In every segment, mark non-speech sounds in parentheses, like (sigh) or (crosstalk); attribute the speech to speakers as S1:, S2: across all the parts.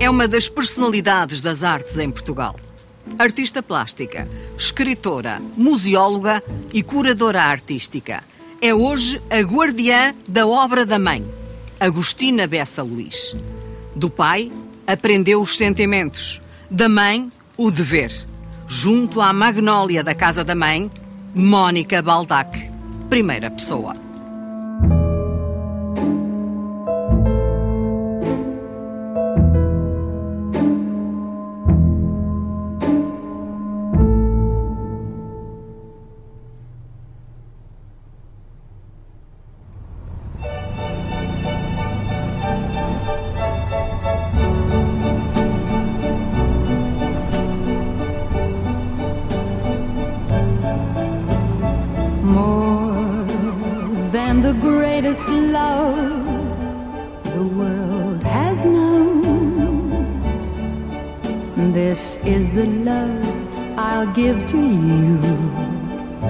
S1: é uma das personalidades das artes em Portugal. Artista plástica, escritora, museóloga e curadora artística. É hoje a guardiã da obra da mãe, Agostina Bessa Luís. Do pai, aprendeu os sentimentos. Da mãe, o dever. Junto à magnólia da casa da mãe, Mónica Baldac, primeira pessoa.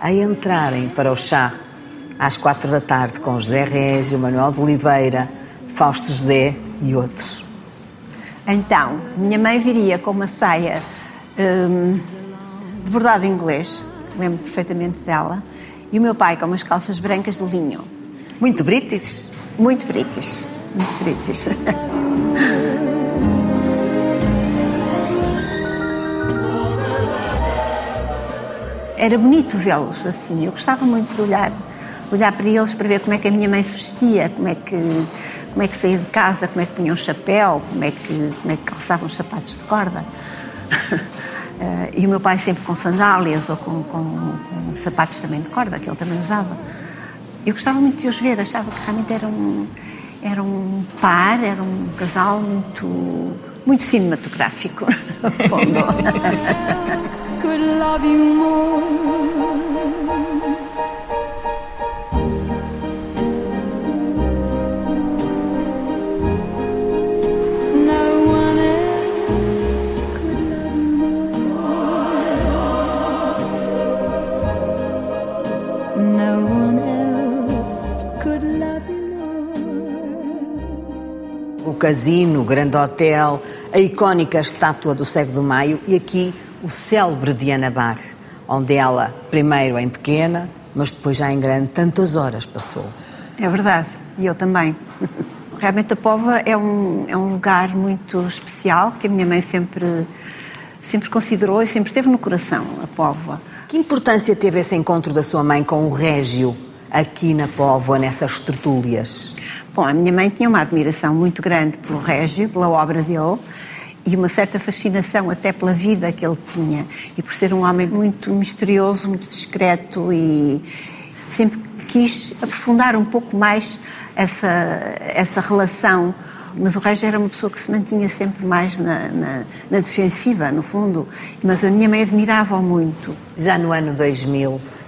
S2: a entrarem para o chá às quatro da tarde com José Régio, Manuel de Oliveira, Fausto José e outros.
S3: Então, minha mãe viria com uma saia hum, de bordado inglês, lembro perfeitamente dela, e o meu pai com umas calças brancas de linho.
S2: Muito british?
S3: Muito british muito british. (laughs) Era bonito vê-los assim. Eu gostava muito de olhar, olhar para eles para ver como é que a minha mãe se vestia, como é que como é que saía de casa, como é que punha um chapéu, como é que como é que calçavam os sapatos de corda. Uh, (laughs) e o meu pai sempre com sandálias ou com, com, com, sapatos também de corda, que ele também usava. Eu gostava muito de os ver, achava que realmente eram era um par, era um casal muito, muito cinematográfico, (laughs)
S2: casino, o grande hotel, a icónica estátua do Cego do Maio e aqui o célebre Diana Bar, onde ela, primeiro em pequena, mas depois já em grande, tantas horas passou.
S3: É verdade, e eu também. Realmente a Pova é um, é um lugar muito especial que a minha mãe sempre, sempre considerou e sempre teve no coração, a Póvoa.
S2: Que importância teve esse encontro da sua mãe com o Régio aqui na Póvoa, nessas tertúlias?
S3: Bom, a minha mãe tinha uma admiração muito grande pelo Régio, pela obra dele, e uma certa fascinação até pela vida que ele tinha. E por ser um homem muito misterioso, muito discreto e sempre quis aprofundar um pouco mais essa, essa relação. Mas o Régio era uma pessoa que se mantinha sempre mais na, na, na defensiva, no fundo. Mas a minha mãe admirava-o muito.
S2: Já no ano 2000, Uh,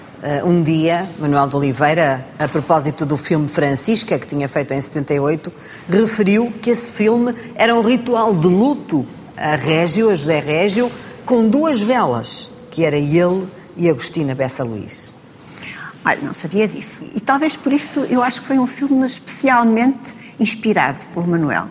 S2: um dia, Manuel de Oliveira, a propósito do filme Francisca, que tinha feito em 78, referiu que esse filme era um ritual de luto a Régio, a José Régio, com duas velas, que era ele e Agostina Bessa Luís.
S3: Olha, não sabia disso. E talvez por isso eu acho que foi um filme especialmente inspirado pelo Manuel.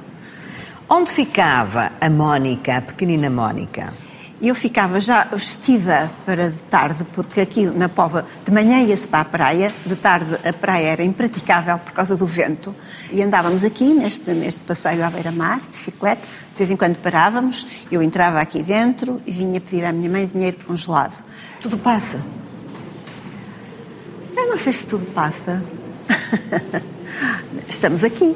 S2: Onde ficava a Mónica, a pequenina Mónica?
S3: Eu ficava já vestida para de tarde, porque aqui na Pova de manhã ia-se para a praia, de tarde a praia era impraticável por causa do vento. E andávamos aqui neste, neste passeio à beira-mar, de bicicleta, de vez em quando parávamos, eu entrava aqui dentro e vinha pedir à minha mãe dinheiro para um gelado.
S2: Tudo passa?
S3: Eu não sei se tudo passa. (laughs) Estamos aqui.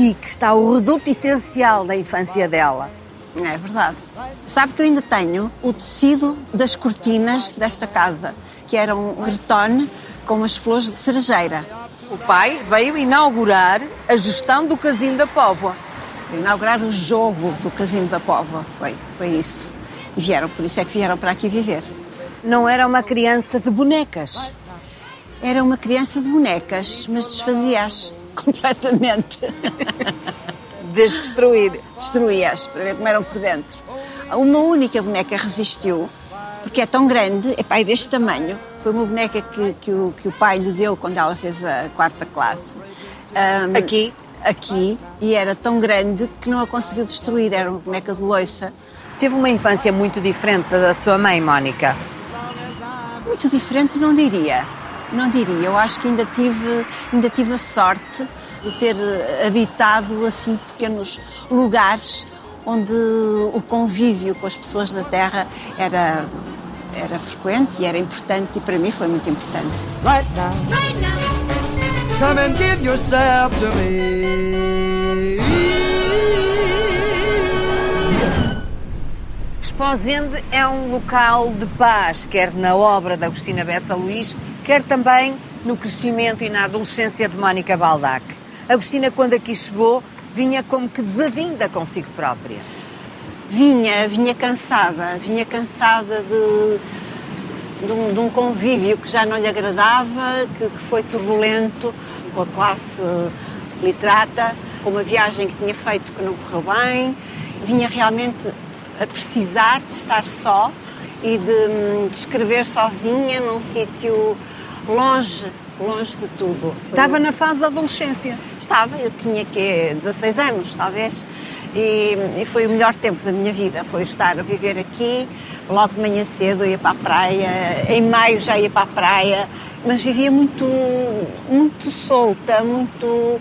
S2: Aqui que está o reduto essencial da infância dela.
S3: É verdade. Sabe que eu ainda tenho o tecido das cortinas desta casa, que era um gretone com umas flores de cerejeira.
S2: O pai veio inaugurar a gestão do Casino da Póvoa.
S3: Inaugurar o jogo do Casino da Póvoa, foi, foi isso. E vieram, por isso é que vieram para aqui viver.
S2: Não era uma criança de bonecas.
S3: Era uma criança de bonecas, mas desfazia-as completamente. (laughs)
S2: Desdestruir.
S3: Destruía-as, para ver como eram por dentro. Uma única boneca resistiu, porque é tão grande, é pai deste tamanho. Foi uma boneca que, que, o, que o pai lhe deu quando ela fez a quarta classe. Um,
S2: Aqui?
S3: Aqui, e era tão grande que não a conseguiu destruir, era uma boneca de loiça.
S2: Teve uma infância muito diferente da sua mãe, Mónica.
S3: Muito diferente, não diria. Não diria. Eu acho que ainda tive, ainda tive a sorte de ter habitado assim pequenos lugares onde o convívio com as pessoas da terra era era frequente e era importante e para mim foi muito importante. Right now. Right now. Come and give yourself to me.
S2: Esposende é um local de paz, quer na obra de Agostina Bessa Luís, quer também no crescimento e na adolescência de Mónica Baldac. Agostina, quando aqui chegou, vinha como que desavinda consigo própria.
S3: Vinha, vinha cansada, vinha cansada de, de, um, de um convívio que já não lhe agradava, que, que foi turbulento, com a classe literata, com uma viagem que tinha feito que não correu bem. Vinha realmente a precisar de estar só e de, de escrever sozinha num sítio longe, longe de tudo.
S2: Estava na fase da adolescência?
S3: Estava, eu tinha que 16 anos, talvez, e, e, foi o melhor tempo da minha vida, foi estar a viver aqui, logo de manhã cedo ia para a praia, em maio já ia para a praia, mas vivia muito, muito solta, muito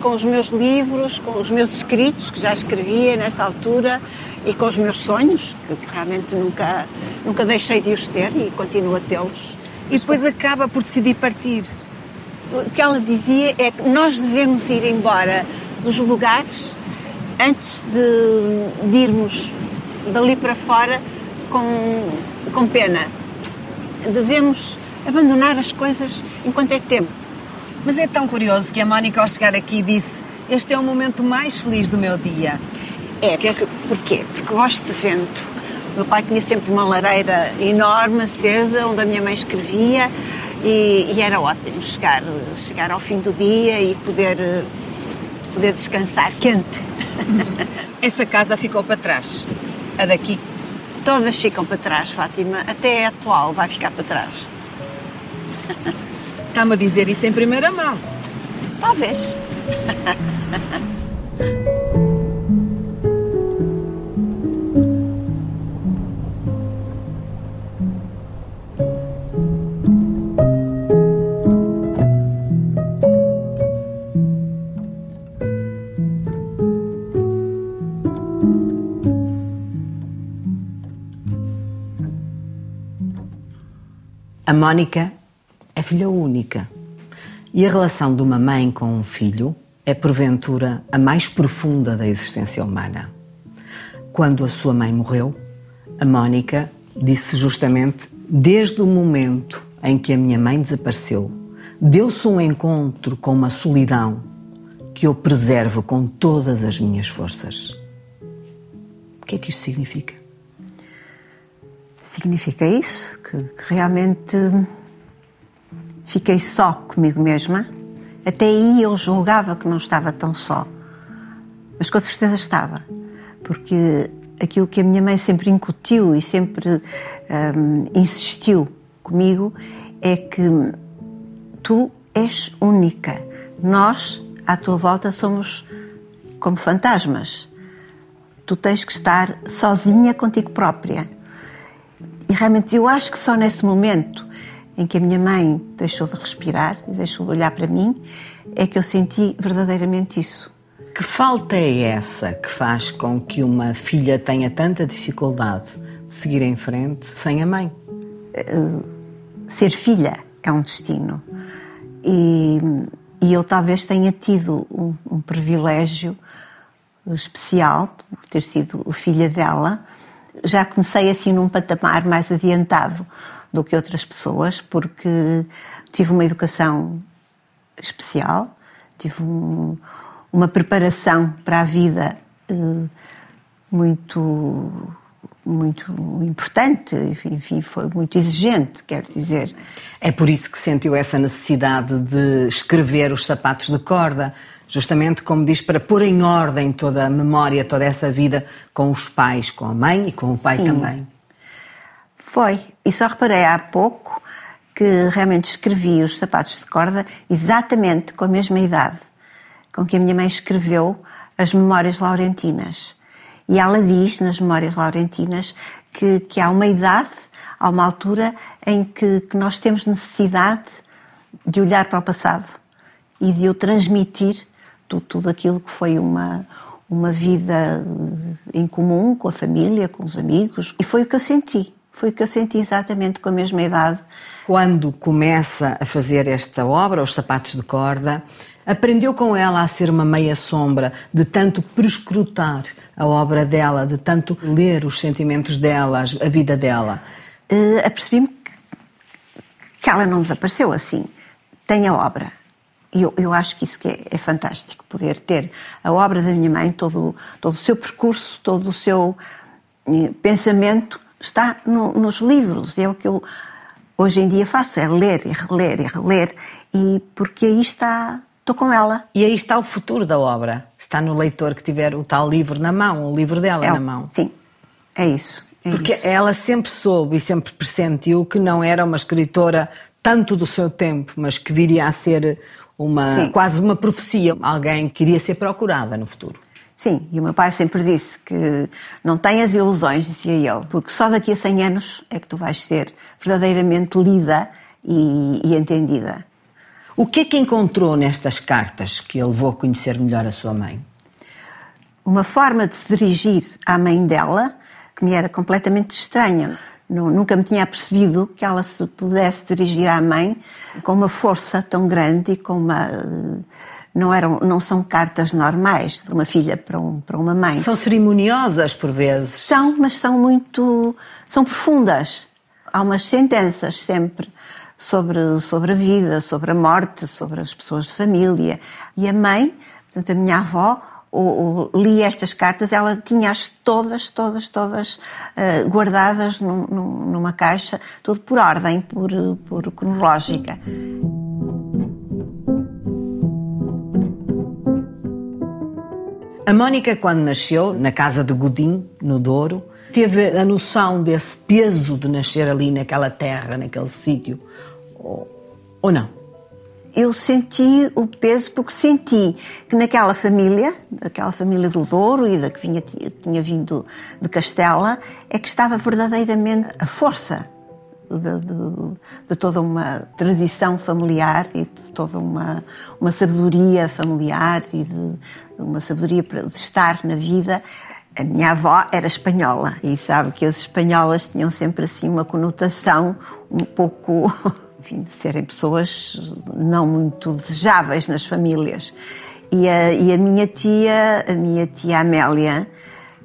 S3: com os meus livros, com os meus escritos, que já escrevia nessa altura, e com os meus sonhos, que, que realmente nunca, nunca deixei de os ter e continuo a tê-los.
S2: E depois acaba por decidir partir.
S3: O que ela dizia é que nós devemos ir embora dos lugares antes de, de irmos dali para fora com, com pena. Devemos abandonar as coisas enquanto é tempo.
S2: Mas é tão curioso que a Mónica, ao chegar aqui, disse: Este é o momento mais feliz do meu dia.
S3: É, porque, porquê? Porque gosto de vento. O meu pai tinha sempre uma lareira enorme, acesa, onde a minha mãe escrevia e, e, era ótimo chegar, chegar ao fim do dia e poder, poder descansar quente. (laughs)
S2: Essa casa ficou para trás, a daqui?
S3: Todas ficam para trás, Fátima. Até a atual vai ficar para trás.
S2: Está-me a dizer isso em primeira mão.
S3: Talvez. (laughs)
S2: A Mónica é filha única. E a relação de uma mãe com um filho é, porventura, a mais profunda da existência humana. Quando a sua mãe morreu, a Mónica disse justamente: Desde o momento em que a minha mãe desapareceu, deu-se um encontro com uma solidão que eu preservo com todas as minhas forças. O que é que isto significa?
S3: Significa isso, que, que realmente fiquei só comigo mesma. Até aí eu julgava que não estava tão só, mas com certeza estava, porque aquilo que a minha mãe sempre incutiu e sempre um, insistiu comigo é que tu és única. Nós, à tua volta, somos como fantasmas. Tu tens que estar sozinha contigo própria. E realmente eu acho que só nesse momento em que a minha mãe deixou de respirar e deixou de olhar para mim é que eu senti verdadeiramente isso.
S2: Que falta é essa que faz com que uma filha tenha tanta dificuldade de seguir em frente sem a mãe?
S3: Uh, ser filha é um destino. E, E eu talvez tenha tido um, um privilégio especial, por ter sido filha dela. Já comecei assim num patamar mais adiantado do que outras pessoas, porque tive uma educação especial, tive um, uma preparação para a vida eh, muito muito importante, enfim, foi muito exigente, quero dizer.
S2: É por isso que sentiu essa necessidade de escrever os sapatos de corda, justamente como diz, para pôr em ordem toda a memória, toda essa vida com os pais, com a mãe e com o pai Sim. também.
S3: Foi, e só reparei há pouco que realmente escrevi os sapatos de corda exatamente com a mesma idade com que a minha mãe escreveu as Memórias Laurentinas. E ela diz nas Memórias Laurentinas que, que há uma idade, há uma altura em que, que nós temos necessidade de olhar para o passado e de o transmitir tudo, tudo aquilo que foi uma, uma vida em comum com a família, com os amigos. E foi o que eu senti. Foi o que eu senti exatamente com a mesma idade.
S2: Quando começa a fazer esta obra, Os Sapatos de Corda, aprendeu com ela a ser uma meia sombra, de tanto prescrutar a obra dela, de tanto ler os sentimentos dela, a vida dela?
S3: Uh, Apercebi-me que ela não desapareceu assim. Tem a obra. E eu, eu acho que isso que é, é, fantástico, poder ter a obra da minha mãe, todo, todo o seu percurso, todo o seu eh, pensamento está no, nos livros. É o que eu hoje em dia faço, é ler e reler e reler. E porque aí está, estou com ela.
S2: E aí está o futuro da obra. Está no leitor que tiver o tal livro na mão, o livro dela
S3: é,
S2: na mão.
S3: Sim, é isso. É
S2: porque
S3: isso.
S2: ela sempre soube e sempre pressentiu que não era uma escritora tanto do seu tempo, mas que viria a ser uma quase uma profecia, alguém que iria ser procurada no futuro.
S3: Sim, e o meu pai sempre disse que não tenhas ilusões, dizia ele, porque só daqui a 100 anos é que tu vais ser verdadeiramente lida e, e entendida.
S2: O que é que encontrou nestas cartas que ele levou a conhecer melhor a sua mãe?
S3: Uma forma de se dirigir à mãe dela que me era completamente estranha. Nunca me tinha percebido que ela se pudesse dirigir à mãe com uma força tão grande e com uma não, eram, não são cartas normais de uma filha para, um, para uma mãe.
S2: São cerimoniosas por vezes.
S3: São, mas são muito. são profundas. Há umas sentenças sempre sobre, sobre a vida, sobre a morte, sobre as pessoas de família. E a mãe, portanto, a minha avó, ou, ou, li estas cartas, ela tinha-as todas, todas, todas uh, guardadas num, num, numa caixa, tudo por ordem, por, por cronológica.
S2: A Mónica, quando nasceu, na casa de Godin, no Douro, teve a noção desse peso de nascer ali naquela terra, naquele sítio, ou, ou não?
S3: Eu senti o peso porque senti que naquela família, daquela família do Douro e da que vinha, tinha vindo de Castela, é que estava verdadeiramente a força de, de, de, toda uma tradição familiar e de toda uma, uma sabedoria familiar e de, uma sabedoria de estar na vida. A minha avó era espanhola e sabe que as espanholas tinham sempre assim uma conotação um pouco, (laughs) enfim, de serem pessoas não muito desejáveis nas famílias. E a, e a minha tia, a minha tia Amélia,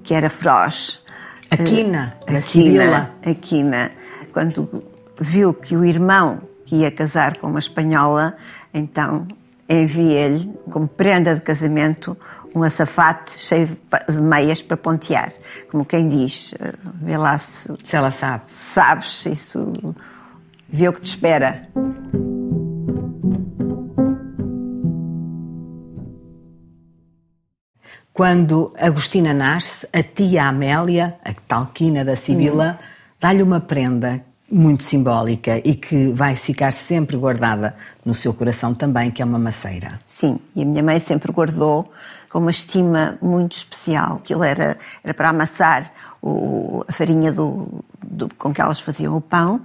S3: que era feroz.
S2: Aquina,
S3: uh, Aquina, Aquina quando viu que o irmão que ia casar com uma espanhola, então enviei-lhe, como prenda de casamento, um açafate cheio de meias para pontear. Como quem diz, eh, vê lá se,
S2: se ela sabe.
S3: Sabes, isso, vê o que te espera.
S2: Quando Agostina nasce, a tia Amélia, a talquina da Sibila, hum dá-lhe uma prenda muito simbólica e que vai ficar sempre guardada no seu coração também, que é uma maceira.
S3: Sim, e a minha mãe sempre guardou com uma estima muito especial. Aquilo era, era para amassar o, a farinha do, do, com que elas faziam o pão.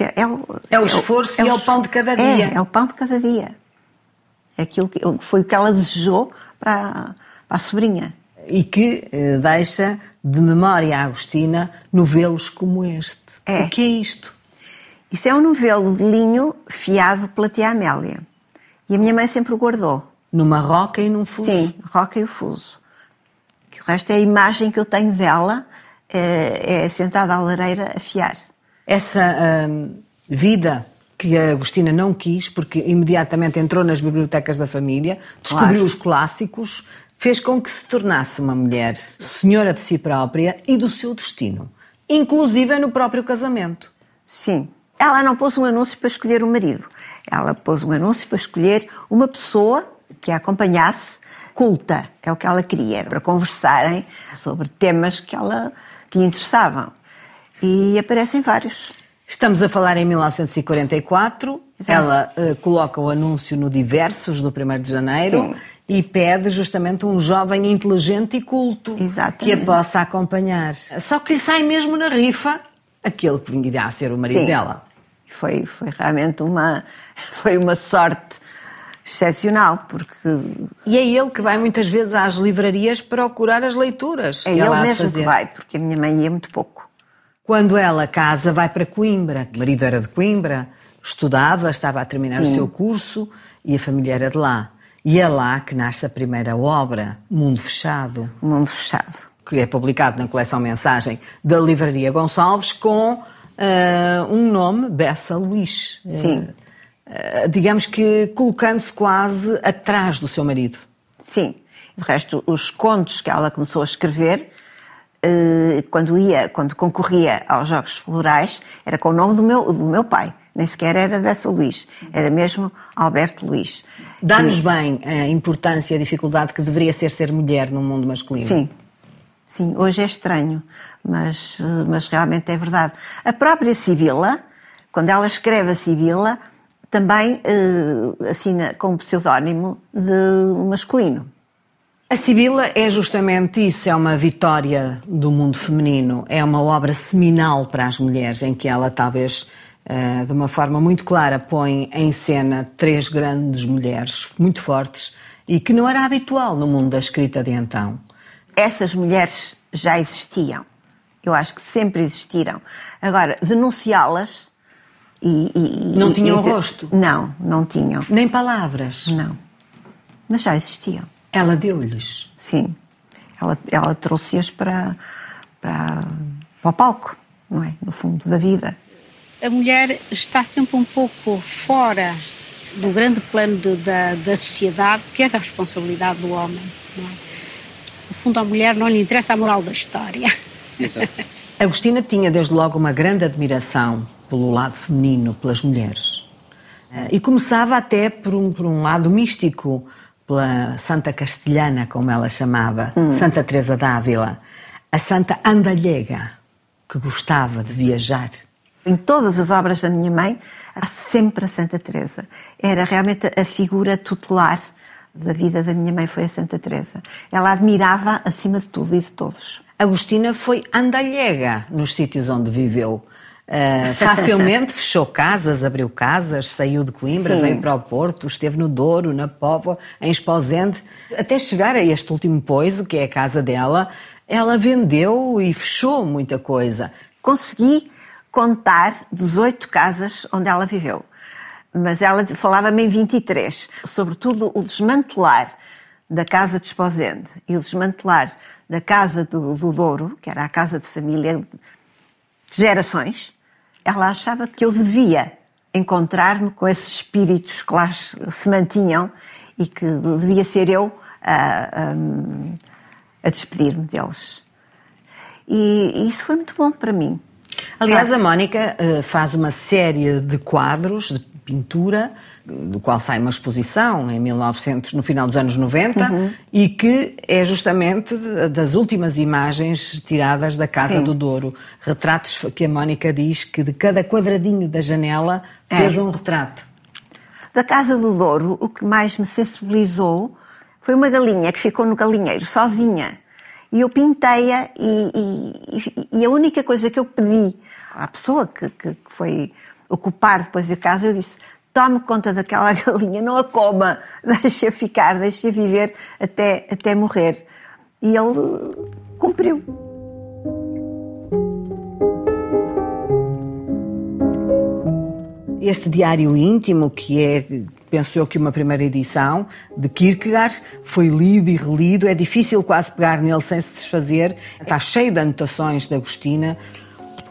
S2: É, é, o, é o esforço é, é, e é o pão de cada dia.
S3: É, é o pão de cada dia. É aquilo que, foi o que ela desejou para, para a sobrinha.
S2: E que eh, deixa de memória Agostina novelos como este. É. O que é isto?
S3: Isso é um novelo de linho fiado pela tia Amélia. E a minha mãe sempre o guardou.
S2: Numa roca e num fuso?
S3: Sim, roca e o fuso. Que o resto é a imagem que eu tenho dela, é, é sentada à lareira a fiar.
S2: Essa hum, vida que a Agostina não quis, porque imediatamente entrou nas bibliotecas da família, descobriu claro. os clássicos, fez com que se tornasse uma mulher senhora de si própria e do seu destino, inclusive no próprio casamento.
S3: Sim. Ela não pôs um anúncio para escolher o um marido. Ela pôs um anúncio para escolher uma pessoa que a acompanhasse culta, é o que ela queria, para conversarem sobre temas que ela que lhe interessavam. E aparecem vários.
S2: Estamos a falar em 1944. Exato. Ela uh, coloca o anúncio no Diversos do 1 de janeiro Sim. e pede justamente um jovem inteligente e culto Exatamente. que a possa acompanhar. Só que lhe sai mesmo na rifa aquele que virá a ser o marido
S3: Sim.
S2: dela.
S3: Foi, foi realmente uma, (laughs) foi uma sorte excepcional, porque...
S2: E é ele que vai muitas vezes às livrarias procurar as leituras.
S3: É ele mesmo que vai, porque a minha mãe ia muito pouco.
S2: Quando ela casa, vai para Coimbra. O marido era de Coimbra, estudava, estava a terminar Sim. o seu curso e a família era de lá. E é lá que nasce a primeira obra, Mundo Fechado.
S3: Mundo Fechado.
S2: Que é publicado na coleção Mensagem da Livraria Gonçalves com uh, um nome, Bessa Luís.
S3: Sim.
S2: Uh, digamos que colocando-se quase atrás do seu marido.
S3: Sim. De resto, os contos que ela começou a escrever eh, quando ia, quando concorria aos Jogos Florais, era com o nome do meu, do meu pai. Nem sequer era Bessa Luís, era mesmo Alberto Luís.
S2: Dá-nos bem a importância e a dificuldade que deveria ser ser mulher no mundo masculino.
S3: Sim, sim, hoje é estranho, mas, eh, mas realmente é verdade. A própria Sibila, quando ela escreve a Sibila, também uh, assina com um pseudónimo de masculino.
S2: A Sibila é justamente isso, é uma vitória do mundo feminino, é uma obra seminal para as mulheres, em que ela talvez eh, de uma forma muito clara põe em cena três grandes mulheres muito fortes e que não era habitual no mundo da escrita de então.
S3: Essas mulheres já existiam, eu acho que sempre existiram. Agora, denunciá-las e,
S2: e, Não tinham e, rosto?
S3: Não, não tinham.
S2: Nem palavras?
S3: Não, mas já existiam.
S2: Ela deu-lhes?
S3: Sim. Ela, ela trouxe-as para, para, para o palco, não é? No fundo da vida.
S4: A mulher está sempre um pouco fora do grande plano de, da, da sociedade, que é da responsabilidade do homem. Não é? No fundo, à mulher não lhe interessa a moral da história.
S2: Exato. (laughs) Agostina tinha desde logo uma grande admiração pelo lado feminino, pelas mulheres. E começava até por um, por um lado místico, pela Santa Castelhana, como ela chamava, hum. Santa Teresa d'Ávila, a Santa Andalhega, que gostava de viajar.
S3: Em todas as obras da minha mãe, há sempre a Santa Teresa. Era realmente a figura tutelar da vida da minha mãe foi a Santa Teresa. Ela admirava acima de tudo e de todos.
S2: Agostina foi andalhega nos sítios onde viveu. Uh, facilmente fechou casas, abriu casas, saiu de Coimbra, Sim. veio para o Porto, esteve no Douro, na Póvoa, em Esposende, até chegar a este último poiso, que é a casa dela, ela vendeu e fechou muita coisa.
S3: Consegui contar 18 casas onde ela viveu, mas ela falava-me em 23, sobretudo o desmantelar da casa de Esposende e o desmantelar da casa do, do Douro, que era a casa de família gerações, ela achava que eu devia encontrar-me com esses espíritos que lá se mantinham e que devia ser eu a, a, a despedir-me deles. E, e isso foi muito bom para mim.
S2: Aliás, a Mónica uh, faz uma série de quadros de pintura, do qual sai uma exposição em 1900, no final dos anos 90, uhum. e que é justamente das últimas imagens tiradas da Casa Sim. do Douro. Retratos que a Mónica diz que de cada quadradinho da janela fez é. um retrato.
S3: Da Casa do Douro, o que mais me sensibilizou foi uma galinha que ficou no galinheiro, sozinha. E eu pintei-a e, e, e, a única coisa que eu pedi à pessoa que, que, que foi ocupar depois a casa, eu disse: tome conta daquela (laughs) galinha, não a coma, deixe-a ficar, deixe-a viver até, até morrer. E ele cumpriu.
S2: Este diário íntimo, que é penso eu que uma primeira edição de Kierkegaard foi lido e relido, é difícil quase pegar nele sem se desfazer, está cheio de anotações da Agostina.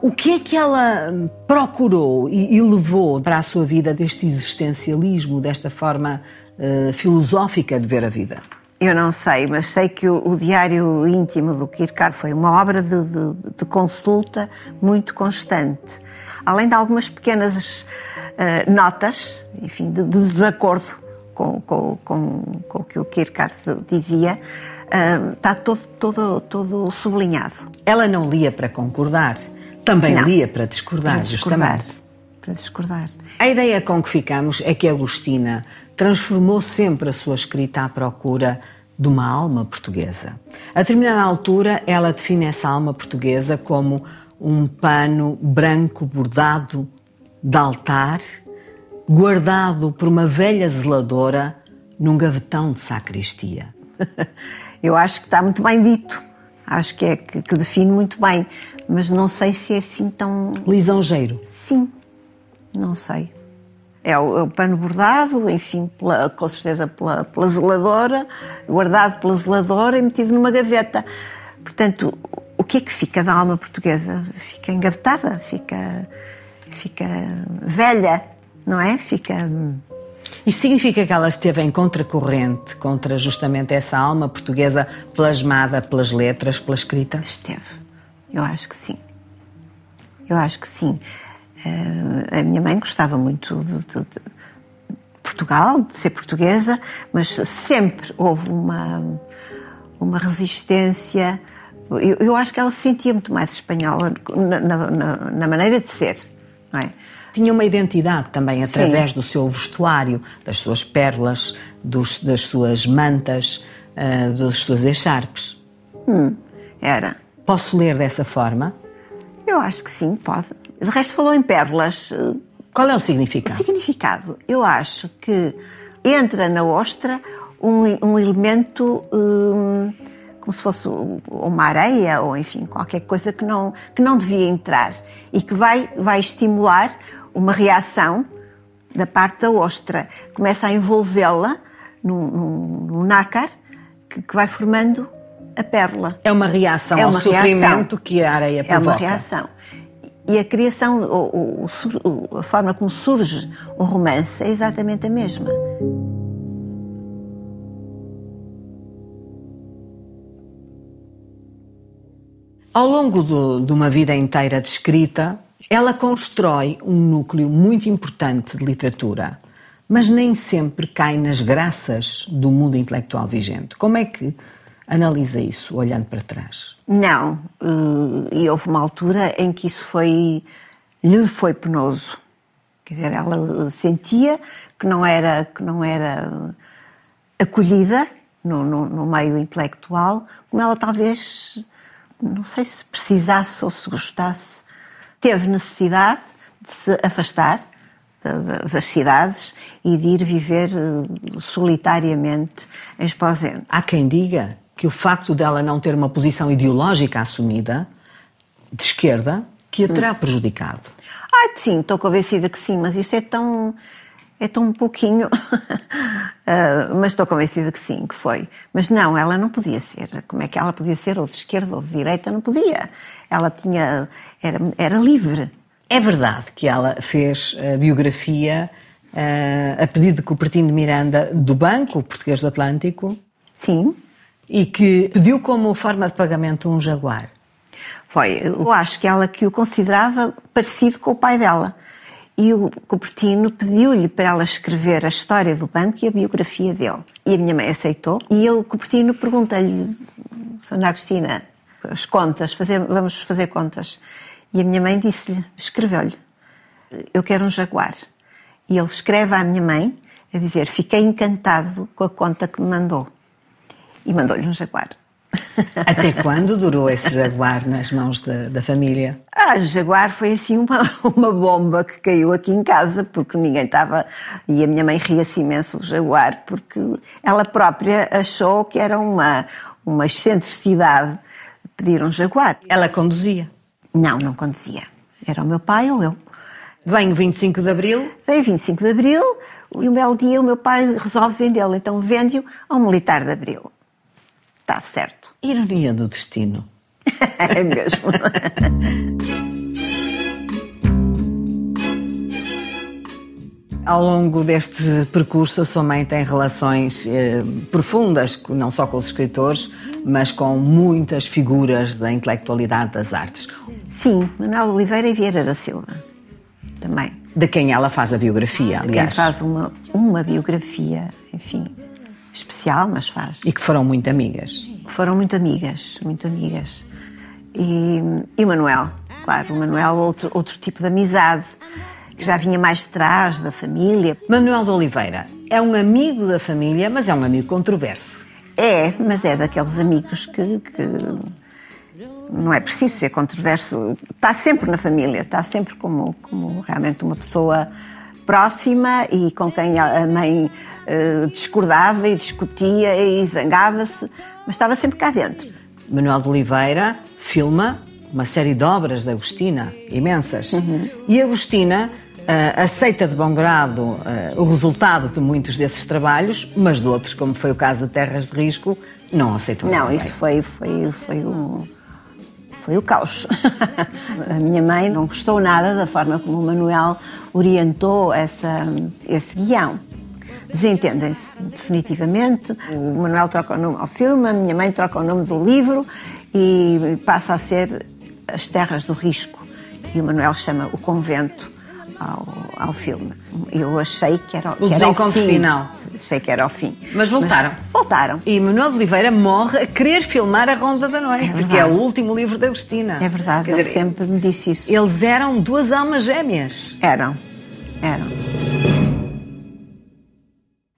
S2: O que é que ela procurou e, e levou para a sua vida deste existencialismo, desta forma uh, filosófica de ver a vida?
S3: Eu não sei, mas sei que o, o Diário Íntimo do Kierkegaard foi uma obra de, de, de consulta muito constante. Além de algumas pequenas uh, notas, enfim, de, de desacordo com, com, com, com, o que o Kierkegaard dizia, uh, está todo, todo, todo sublinhado.
S2: Ela não lia para concordar, também não, lia para discordar,
S3: para discordar, justamente. Para discordar.
S2: A ideia com que ficamos é que Agostina transformou sempre a sua escrita à procura de uma alma portuguesa. A determinada altura, ela define essa alma portuguesa como um pano branco bordado de altar, guardado por uma velha zeladora num gavetão de sacristia. (laughs)
S3: Eu acho que está muito bem dito. Acho que é que, que define muito bem, mas não sei se é assim tão.
S2: Lisonjeiro.
S3: Sim, não sei. É o, é o pano bordado, enfim, pela, com certeza pela, pela zeladora, guardado pela zeladora e metido numa gaveta. Portanto, o que é que fica da alma portuguesa? Fica engavetada, fica, fica velha, não é? Fica.
S2: Isso significa que ela esteve em contracorrente contra justamente essa alma portuguesa plasmada pelas letras, pela escrita?
S3: Esteve. Eu acho que sim. Eu acho que sim. Uh, a minha mãe gostava muito de, de, de, Portugal, de ser portuguesa, mas sempre houve uma, uma resistência. Eu, eu acho que ela se sentia muito mais espanhola na, na, na maneira de ser, não é?
S2: Tinha uma identidade também através Sim. do seu vestuário, das suas pérolas, dos, das suas mantas, uh, das suas echarpes.
S3: Hum, era.
S2: Posso ler dessa forma?
S3: Eu acho que sim, pode. De resto, falou em pérolas.
S2: Qual é o significado?
S3: O significado, eu acho que entra na ostra um, um elemento hum, como se fosse uma areia ou, enfim, qualquer coisa que não, que não devia entrar e que vai, vai estimular uma reação da parte da ostra. Começa a envolvê-la num, num, num nácar que, que vai formando a pérola.
S2: É uma reação é uma ao reação. sofrimento que a areia provoca.
S3: É uma reação. E a criação, o, o, a forma como surge o romance é exatamente a mesma.
S2: Ao longo do, de uma vida inteira de escrita, ela constrói um núcleo muito importante de literatura, mas nem sempre cai nas graças do mundo intelectual vigente. Como é que analisa isso, olhando para trás?
S3: Não, eh, e houve uma altura em que isso foi, lhe foi penoso. Quer dizer, ela sentia que não era, que não era acolhida no, no, no meio intelectual, como ela talvez, não sei se precisasse ou se gostasse, teve necessidade de se afastar das cidades e de ir viver eh, solitariamente em Esposende.
S2: Há quem diga que o facto dela não ter uma posição ideológica assumida, de esquerda, que a terá prejudicado.
S3: Ah, sim, estou convencida que sim, mas isso é tão. É tão pouquinho. uh, (laughs) mas estou convencida que sim, que foi. Mas não, ela não podia ser. Como é que ela podia ser? Ou de esquerda ou de direita? Não podia. Ela tinha. era, era livre.
S2: É verdade que ela fez a biografia uh, a pedido de Cupertino de Miranda do Banco Português do Atlântico?
S3: Sim
S2: e que pediu como forma de pagamento um jaguar.
S3: Foi. Eu acho que ela que o considerava parecido com o pai dela. E o Cupertino pediu-lhe para ela escrever a história do banco e a biografia dele. E a minha mãe aceitou. E o Cupertino pergunta-lhe, Sra. Agostina, as contas, fazer, vamos fazer contas. E a minha mãe disse-lhe, escreveu-lhe, eu quero um jaguar. E ele escreve à minha mãe a dizer, fiquei encantado com a conta que me mandou e mandou-lhe um jaguar.
S2: Até quando durou esse jaguar nas mãos da, da família?
S3: Ah, o jaguar foi assim uma, (laughs) uma bomba que caiu aqui em casa, porque ninguém estava. E a minha mãe ria-se imenso do jaguar, porque ela própria achou que era uma, uma excentricidade pedir um jaguar.
S2: Ela conduzia?
S3: Não, não conduzia. Era o meu pai ou eu.
S2: Vem o 25 de Abril.
S3: Vem o 25 de Abril e um belo dia o meu pai resolve vendê-lo, então vende-o ao militar de Abril. Está certo. (laughs)
S2: Ironia do destino.
S3: é mesmo.
S2: Ao longo deste percurso, a sua mãe tem relações eh, profundas, não só com os escritores, mas com muitas figuras da intelectualidade das artes.
S3: Sim, Manuel Oliveira e Vieira da Silva, também.
S2: De quem ela faz a biografia, aliás.
S3: Quem faz uma, uma biografia, enfim, especial, mas faz.
S2: E que foram muito amigas.
S3: Foram muito amigas, muito amigas. E, e o Manuel, claro, o Manuel, outro, outro tipo de amizade que já vinha mais de trás da família.
S2: Manuel de Oliveira é um amigo da família, mas é um amigo controverso.
S3: É, mas é daqueles amigos que, que não é preciso ser controverso. Está sempre na família, está sempre como, como realmente uma pessoa próxima e com quem a mãe uh, discordava e discutia e zangava-se, mas estava sempre cá dentro.
S2: Manuel de Oliveira filma uma série de obras da Agostina, imensas. Uhum. E Agostina Uh, aceita de bom grado uh, o resultado de muitos desses trabalhos, mas de outros, como foi o caso de Terras de Risco, não aceitou.
S3: Não, isso foi, foi, foi, um, foi o caos. (laughs) a minha mãe não gostou nada da forma como o Manuel orientou essa, esse guião. Desentendem-se definitivamente. O Manuel troca o nome ao filme, a minha mãe troca o nome do livro e passa a ser As Terras do Risco. E o Manuel chama O Convento ao, ao filme. Eu achei que era,
S2: o
S3: que era o fim.
S2: final.
S3: Achei que era o fim.
S2: Mas voltaram.
S3: Mas voltaram.
S2: E Manuel de Oliveira morre a querer filmar A Ronda da Noite, é que é o último livro da Agostina.
S3: É verdade, Quer ele dizer, sempre me disse isso.
S2: Eles eram duas almas gêmeas.
S3: Eram, eram.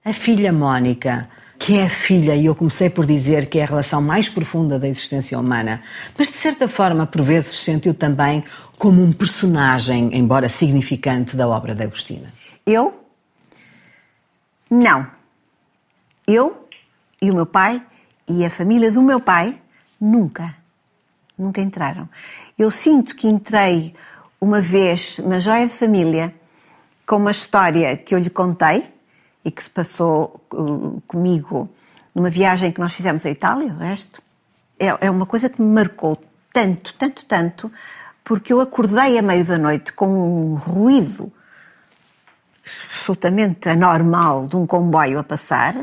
S2: A filha Mónica, que é a filha, e eu comecei por dizer que é a relação mais profunda da existência humana, mas de certa forma, por vezes, sentiu também como um personagem, embora significante, da obra de Agostina?
S3: Eu? Não. Eu e o meu pai e a família do meu pai nunca, nunca entraram. Eu sinto que entrei uma vez na Joia de Família com uma história que eu lhe contei e que se passou uh, comigo numa viagem que nós fizemos à Itália, o resto. É, é uma coisa que me marcou tanto, tanto, tanto, porque eu acordei à meio da noite com um ruído absolutamente anormal de um comboio a passar,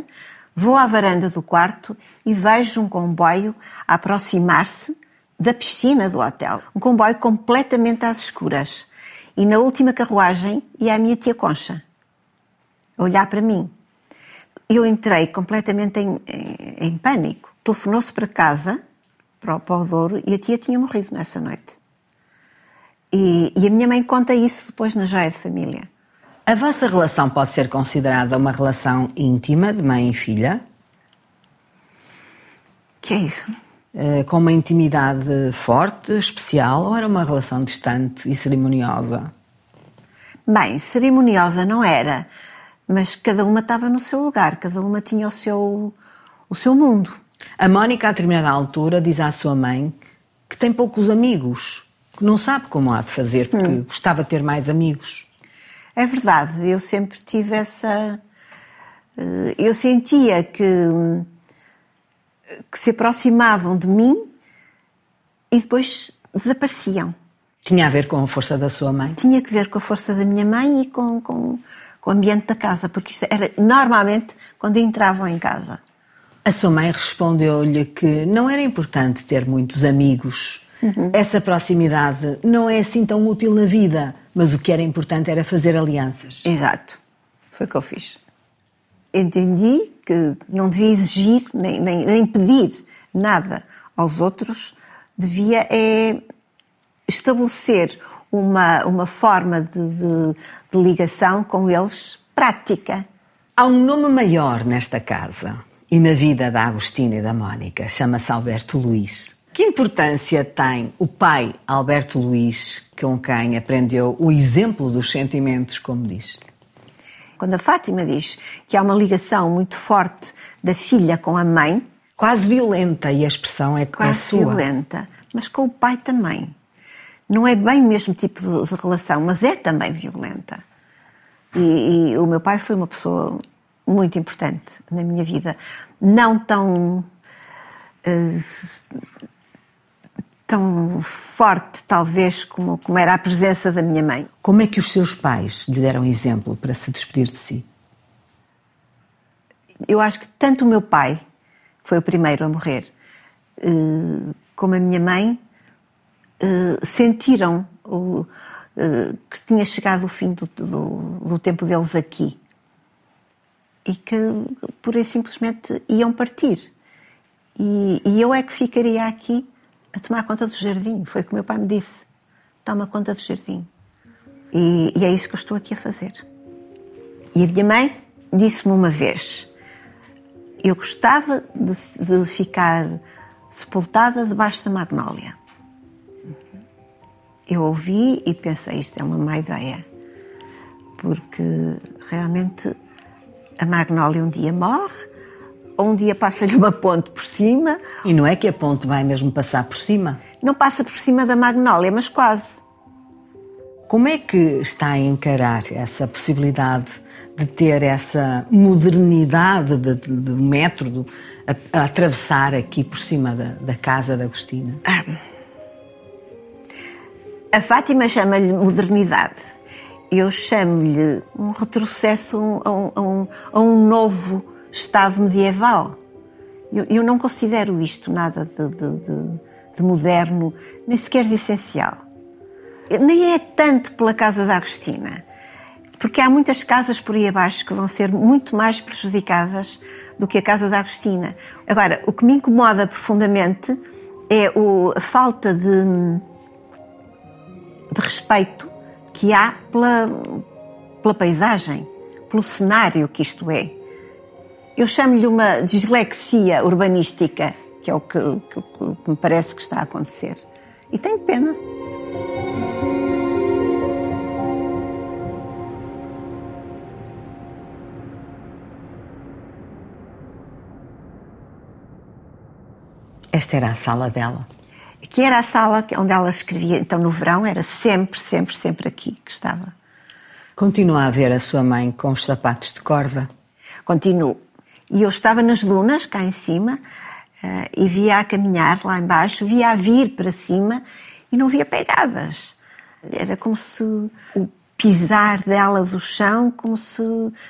S3: vou à varanda do quarto e vejo um comboio a aproximar-se da piscina do hotel. Um comboio completamente às escuras. E na última carruagem ia a minha tia Concha olhar para mim. Eu entrei completamente em, em, em pânico. Telefonou-se para casa, para o, para o Douro, e a tia tinha morrido nessa noite. E, e a minha mãe conta isso depois na Joia de Família.
S2: A vossa relação pode ser considerada uma relação íntima de mãe e filha?
S3: Que é isso?
S2: Uh, com uma intimidade forte, especial, ou era uma relação distante e cerimoniosa?
S3: Bem, cerimoniosa não era, mas cada uma estava no seu lugar, cada uma tinha o seu, o seu mundo.
S2: A Mónica, a determinada altura, diz à sua mãe que tem poucos amigos que não sabe como há de fazer, porque hum. gostava de ter mais amigos.
S3: É verdade, eu sempre tive essa. Eh, eu sentia que, que se aproximavam de mim e depois desapareciam.
S2: Tinha a ver com a força da sua mãe?
S3: Tinha que ver com a força da minha mãe e com, com, com o ambiente da casa, porque isto era normalmente quando entravam em casa.
S2: A sua mãe respondeu-lhe que não era importante ter muitos amigos Uhum. Essa proximidade não é assim tão útil na vida, mas o que era importante era fazer alianças.
S3: Exato. Foi o que eu fiz. Entendi que não devia exigir nem, nem, nem pedir nada aos outros, devia é estabelecer uma, uma forma de, de, de ligação com eles prática.
S2: Há um nome maior nesta casa e na vida da Agostina e da Mónica, chama-se Alberto Luís. Que importância tem o pai Alberto Luís, com quem aprendeu o exemplo dos sentimentos, como diz?
S3: Quando a Fátima diz que há uma ligação muito forte da filha com a mãe.
S2: Quase violenta, e a expressão é,
S3: quase
S2: é sua.
S3: violenta, mas com o pai também. Não é bem o mesmo tipo de, de relação, mas é também violenta. E, e, o meu pai foi uma pessoa muito importante na minha vida. Não tão. Uh, tão forte, talvez, como, como era a presença da minha mãe.
S2: Como é que os seus pais lhe deram exemplo para se despedir de si?
S3: Eu acho que tanto o meu pai, que foi o primeiro a morrer, uh, como a minha mãe, uh, sentiram o, que tinha chegado o fim do, do, do tempo deles aqui e que, por aí simplesmente, iam partir. E, e, eu é que ficaria aqui a tomar conta do jardim. Foi o que meu pai me disse. Toma conta do jardim. E, e é isso que eu estou aqui a fazer. E a minha mãe disse-me uma vez: eu gostava de, de ficar sepultada debaixo da magnólia. Eu ouvi e pensei: isto é uma má ideia, porque realmente a magnólia um dia morre, ou um dia passa-lhe uma ponte por cima.
S2: E não é que a ponte vai mesmo passar por cima?
S3: Não passa por cima da magnólia, mas quase.
S2: Como é que está a encarar essa possibilidade de ter essa modernidade de, de, de método a, a, atravessar aqui por cima da, da casa da Agostina? Ah,
S3: a Fátima chama-lhe modernidade. Eu chamo-lhe um retrocesso a um, a um, a um novo Estado medieval. Eu, eu, não considero isto nada de, de, de, de moderno, nem sequer de essencial. Nem é tanto pela Casa da Agostina, porque há muitas casas por aí abaixo que vão ser muito mais prejudicadas do que a Casa da Agostina. Agora, o que me incomoda profundamente é a falta de de respeito que há pela, pela paisagem, pelo cenário que isto é. Eu chamo-lhe uma dislexia urbanística, que é o que, que, que me parece que está a acontecer. E tenho pena.
S2: Esta era a sala dela
S3: que era a sala onde ela escrevia. Então, no verão, era sempre, sempre, sempre aqui que estava.
S2: Continua a ver a sua mãe com os sapatos de corda?
S3: Continuo. E eu estava nas lunas, cá em cima, uh, e via a caminhar lá embaixo, via a vir para cima e não via pegadas. Era como se o pisar dela do chão, como se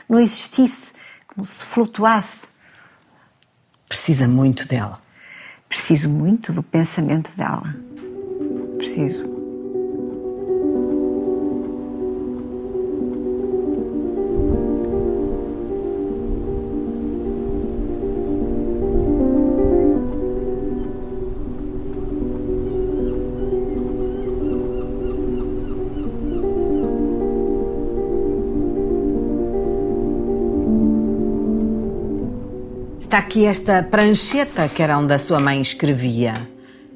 S3: não existisse, como se flutuasse.
S2: Precisa muito dela.
S3: Preciso muito do pensamento dela. Preciso.
S2: Está aqui esta prancheta que era onde a sua mãe escrevia.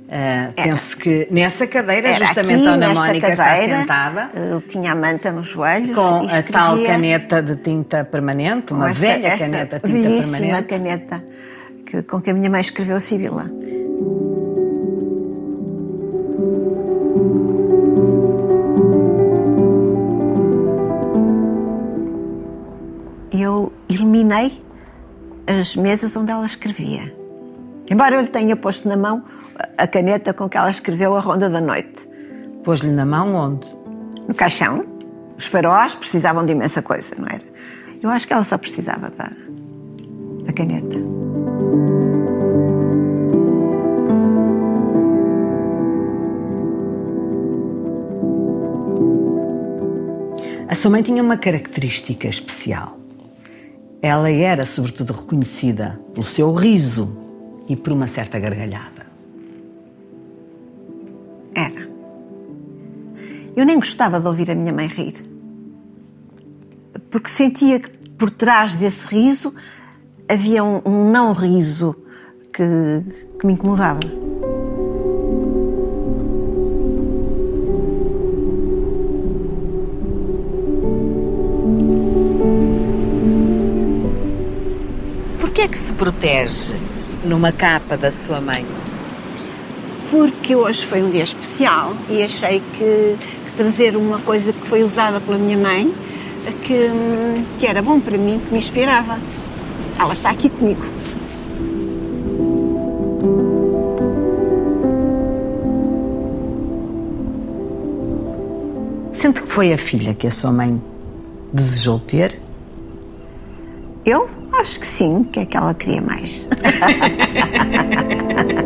S2: Uh, penso que nessa cadeira,
S3: era
S2: justamente
S3: aqui,
S2: onde a Mónica
S3: cadeira,
S2: está sentada.
S3: Eu tinha a manta nos joelhos.
S2: Com a tal caneta de tinta permanente, uma esta, velha esta caneta de tinta permanente.
S3: caneta que, com que a minha mãe escreveu a Sibila. Eu iluminei as mesas onde ela escrevia. Embora eu lhe tenha posto na mão a caneta com que ela escreveu a Ronda da Noite.
S2: Pôs-lhe na mão onde?
S3: No caixão. Os faróis precisavam de imensa coisa, não era? Eu acho que ela só precisava da, da caneta.
S2: A sua mãe tinha uma característica especial. Ela era, sobretudo, reconhecida pelo seu riso e por uma certa gargalhada.
S3: Era. Eu nem gostava de ouvir a minha mãe rir. Porque sentia que por trás desse riso havia um, um não riso que, que me incomodava.
S2: É que se protege numa capa da sua mãe?
S3: porque hoje foi um dia especial e achei que, que trazer uma coisa que foi usada pela minha mãe, que, que era bom para mim, que me inspirava. Ela está aqui comigo.
S2: Sente que foi a filha que a sua mãe desejou ter?
S3: Eu acho que sim, que é que ela queria mais. (laughs)